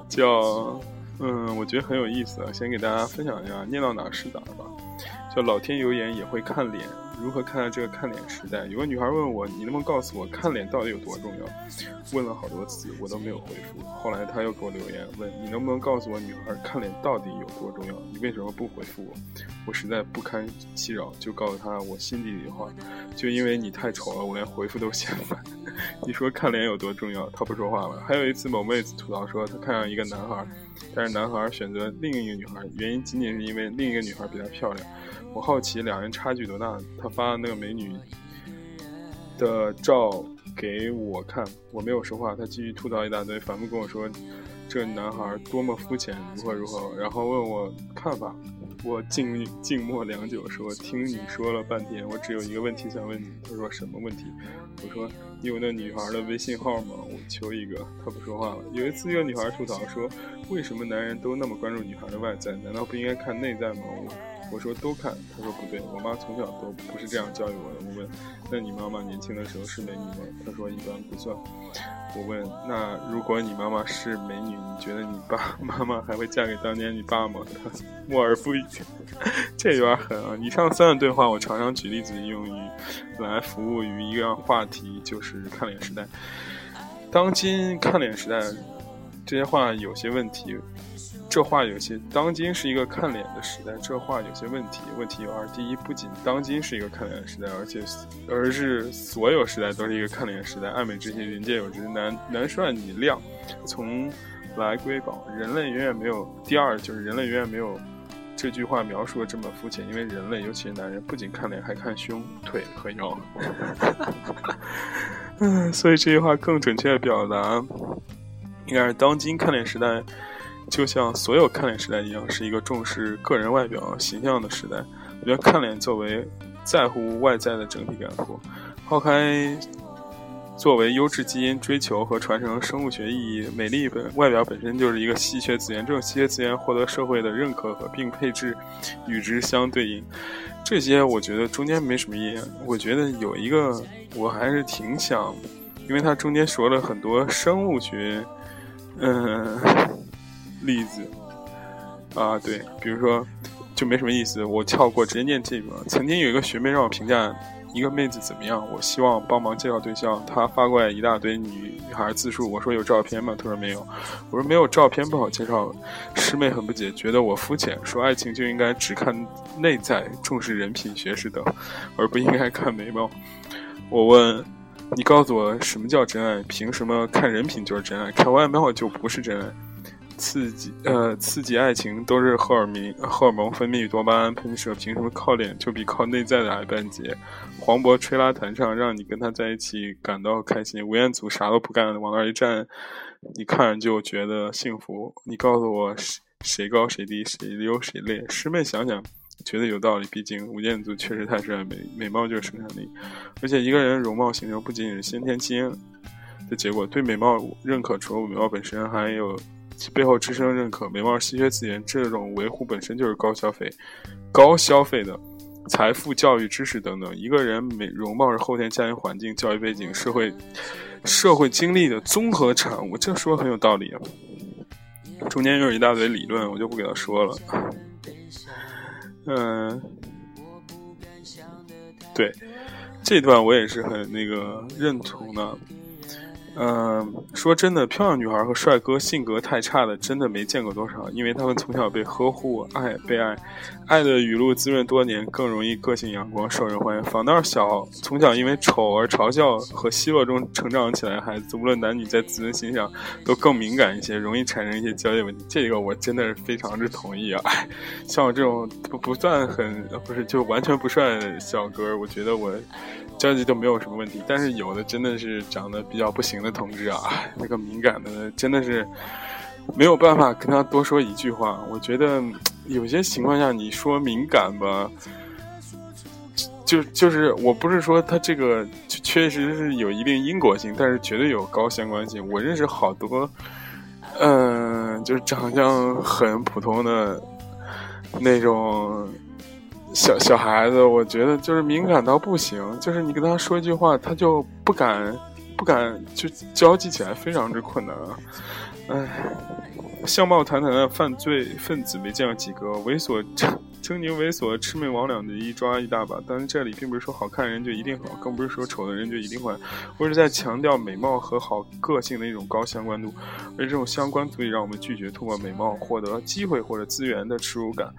叫，嗯，我觉得很有意思啊，先给大家分享一下，念到哪是哪吧。叫老天有眼也会看脸，如何看待这个看脸时代？有个女孩问我，你能不能告诉我看脸到底有多重要？问了好多次，我都没有回复。后来她又给我留言问，你能不能告诉我女孩看脸到底有多重要？你为什么不回复我？我实在不堪其扰，就告诉她我心底里的话，就因为你太丑了，我连回复都嫌烦。你说看脸有多重要？她不说话了。还有一次，某妹子吐槽说，她看上一个男孩，但是男孩选择另一个女孩，原因仅仅是因为另一个女孩比他漂亮。我好奇两人差距多大？他发那个美女的照给我看，我没有说话。他继续吐槽一大堆，反复跟我说这男孩多么肤浅，如何如何，然后问我看法。我静静默良久，说听你说了半天，我只有一个问题想问你。他说什么问题？我说你有那女孩的微信号吗？我求一个。他不说话了。有一次，一个女孩吐槽说，为什么男人都那么关注女孩的外在？难道不应该看内在吗？我。我说都看，他说不对，我妈从小都不是这样教育我的。我问，那你妈妈年轻的时候是美女吗？他说一般不算。我问，那如果你妈妈是美女，你觉得你爸 妈妈还会嫁给当年你爸吗？他 默而不语，这有点狠啊！以上三段对话，我常常举例子用于来服务于一个话题，就是看脸时代。当今看脸时代。这些话有些问题。这话有些，当今是一个看脸的时代。这话有些问题，问题有二：第一，不仅当今是一个看脸的时代，而且而是所有时代都是一个看脸时代。爱美之心，人皆有之，男男帅女靓，从来瑰宝，人类远远没有。第二，就是人类远远没有这句话描述的这么肤浅，因为人类，尤其是男人，不仅看脸，还看胸、腿和腰。嗯，所以这句话更准确的表达，应该是当今看脸时代。就像所有看脸时代一样，是一个重视个人外表形象的时代。我觉得看脸作为在乎外在的整体感受，抛开作为优质基因追求和传承生物学意义，美丽本外表本身就是一个稀缺资源。这种稀缺资源获得社会的认可和并配置与之相对应，这些我觉得中间没什么意义。我觉得有一个我还是挺想，因为它中间说了很多生物学，嗯。例子啊，对，比如说就没什么意思，我跳过直接念这个。曾经有一个学妹让我评价一个妹子怎么样，我希望帮忙介绍对象，她发过来一大堆女女孩自述，我说有照片吗？她说没有，我说没有照片不好介绍。师妹很不解，觉得我肤浅，说爱情就应该只看内在，重视人品、学识等，而不应该看美貌。我问你，告诉我什么叫真爱？凭什么看人品就是真爱，看外貌就不是真爱？刺激，呃，刺激爱情都是荷尔蒙，荷尔蒙分泌多巴胺喷射，凭什么靠脸就比靠内在的还半截？黄渤吹拉弹唱，让你跟他在一起感到开心。吴彦祖啥都不干，往那一站，你看就觉得幸福。你告诉我谁谁高谁低，谁优谁劣？师妹想想，觉得有道理。毕竟吴彦祖确实太帅，美美貌就是生产力，而且一个人容貌形成不仅仅是先天基因的结果，对美貌认可除了美貌本身，还有。其背后支撑认可，美貌稀缺资源，这种维护本身就是高消费、高消费的财富、教育、知识等等。一个人美容貌是后天家庭环境、教育背景、社会社会经历的综合产物，这说很有道理啊。中间又有一大堆理论，我就不给他说了。嗯，对，这段我也是很那个认同的。嗯，说真的，漂亮女孩和帅哥性格太差的，真的没见过多少。因为他们从小被呵护、爱、被爱，爱的雨露滋润多年，更容易个性阳光、受人欢迎。反倒小从小因为丑而嘲笑和奚落中成长起来的孩子，无论男女，在自尊心上都更敏感一些，容易产生一些交际问题。这个我真的是非常之同意啊！像我这种不不算很不是就完全不帅的小哥，我觉得我。交际都没有什么问题，但是有的真的是长得比较不行的同志啊，那个敏感的真的是没有办法跟他多说一句话。我觉得有些情况下你说敏感吧，就就是我不是说他这个确实是有一定因果性，但是绝对有高相关性。我认识好多，嗯，就是长相很普通的那种。小小孩子，我觉得就是敏感到不行，就是你跟他说一句话，他就不敢，不敢就交际起来非常之困难唉！相貌堂堂的犯罪分子没见过几个，猥琐狰狞猥琐魑魅魍魉的一抓一大把。但是这里并不是说好看的人就一定好，更不是说丑的人就一定坏，我是在强调美貌和好个性的一种高相关度，而这种相关足以让我们拒绝通过美貌获得机会或者资源的耻辱感。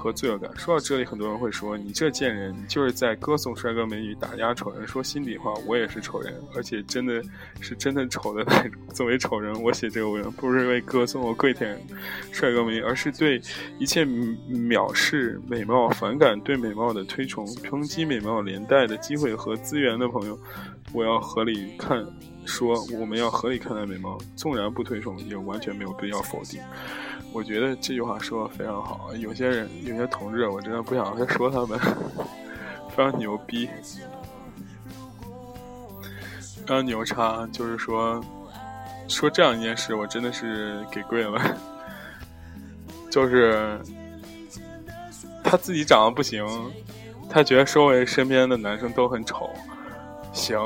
和罪恶感。说到这里，很多人会说：“你这贱人，你就是在歌颂帅哥美女，打压丑人。”说心里话，我也是丑人，而且真的是真的丑的那种。作为丑人，我写这个文不是为歌颂我跪舔帅哥美女，而是对一切藐视美貌、反感对美貌的推崇、抨击美貌连带的机会和资源的朋友，我要合理看，说我们要合理看待美貌，纵然不推崇，也完全没有必要否定。我觉得这句话说的非常好。有些人，有些同志，我真的不想再说他们，非常牛逼，非常牛叉。就是说，说这样一件事，我真的是给跪了。就是他自己长得不行，他觉得周围身边的男生都很丑。行，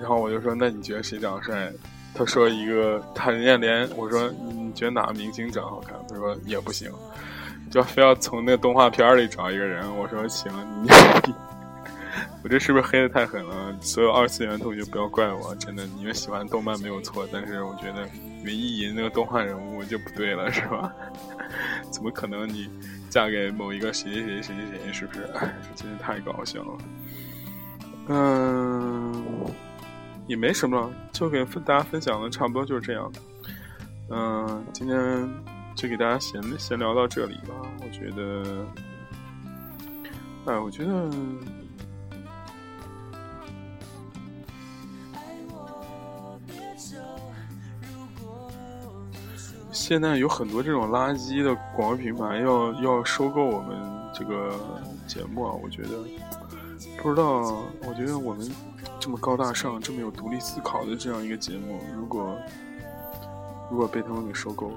然后我就说，那你觉得谁长得帅？他说一个，他人家连我说你觉得哪个明星长好看？他说也不行，就非要从那个动画片里找一个人。我说行，你我这是不是黑的太狠了？所有二次元同学不要怪我，真的，你们喜欢动漫没有错，但是我觉得没意淫那个动画人物就不对了，是吧？怎么可能你嫁给某一个谁谁谁谁谁谁？是不是？真是太搞笑了。嗯，也没什么，就给大家分享的差不多就是这样。嗯，今天就给大家闲闲聊到这里吧。我觉得，哎，我觉得。现在有很多这种垃圾的广告品牌要要收购我们这个节目啊！我觉得不知道，我觉得我们这么高大上、这么有独立思考的这样一个节目，如果如果被他们给收购了，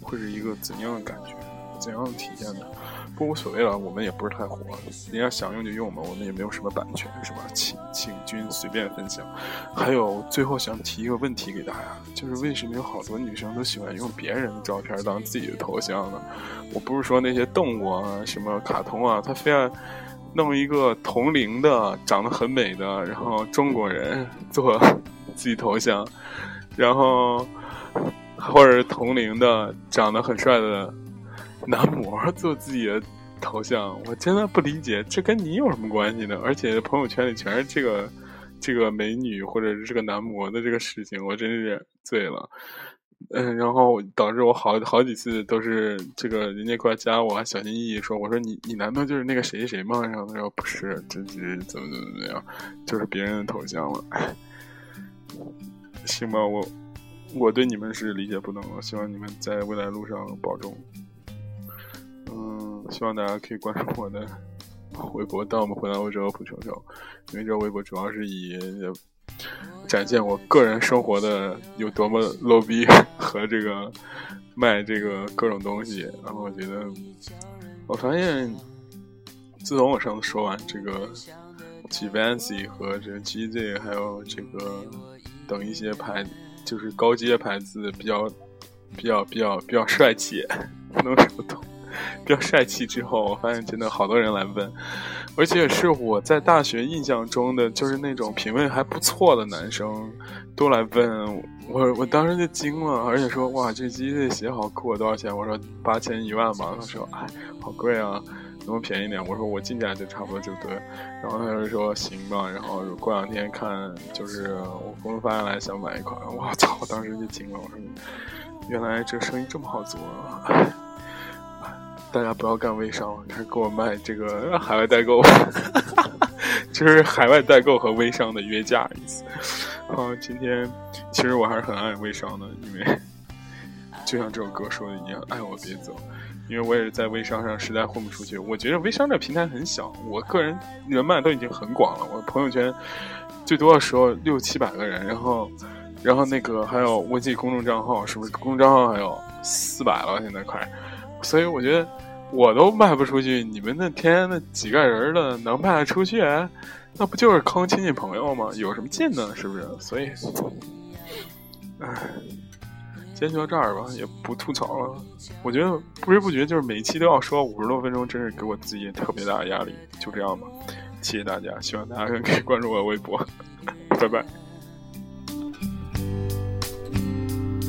会是一个怎样的感觉、怎样的体验呢？不无所谓了，我们也不是太火，人家想用就用嘛，我们也没有什么版权，是吧？请请君随便分享。还有最后想提一个问题给大家，就是为什么有好多女生都喜欢用别人的照片当自己的头像呢？我不是说那些动物啊、什么卡通啊，他非要弄一个同龄的、长得很美的，然后中国人做自己头像，然后或者是同龄的、长得很帅的。男模做自己的头像，我真的不理解，这跟你有什么关系呢？而且朋友圈里全是这个这个美女或者是这个男模的这个事情，我真是醉了。嗯，然后导致我好好几次都是这个人家过来加我，还小心翼翼说：“我说你你难道就是那个谁谁吗？”然后他说：“不是，这是怎么怎么怎么样，就是别人的头像了。”行吧，我我对你们是理解不能了，希望你们在未来路上保重。嗯，希望大家可以关注我的微博。当我们回到欧洲，普球球，因为这微博主要是以展现我个人生活的有多么 low 逼和这个卖这个各种东西。然后我觉得，我发现自从我上次说完这个 gvancia 和这个 GZ，还有这个等一些牌，就是高阶牌子比较比较比较比较帅气，能说懂。比较帅气之后，我发现真的好多人来问，而且是我在大学印象中的就是那种品味还不错的男生都来问我，我当时就惊了，而且说哇，这机的鞋好酷，多少钱？我说八千一万吧。他说哎，好贵啊，能不能便宜点？我说我进价就差不多就对。然后他就说行吧。然后过两天看，就是我公司发下来想买一款，我操，我当时就惊了，我说原来这生意这么好做。啊大家不要干微商，开始给我卖这个 海外代购，就是海外代购和微商的约架意思。啊，今天其实我还是很爱微商的，因为 就像这首歌说的一样，爱我别走。因为我也是在微商上实在混不出去。我觉得微商这平台很小，我个人人脉都已经很广了。我朋友圈最多的时候六七百个人，然后，然后那个还有我自己公众账号，是不是公众账号还有四百了？现在快。所以我觉得我都卖不出去，你们那天那几个人的能卖得出去？那不就是坑亲戚朋友吗？有什么劲呢？是不是？所以，唉，今天就到这儿吧，也不吐槽了。我觉得不知不觉就是每一期都要说五十多分钟，真是给我自己特别大的压力。就这样吧，谢谢大家，希望大家可以关注我的微博，拜拜。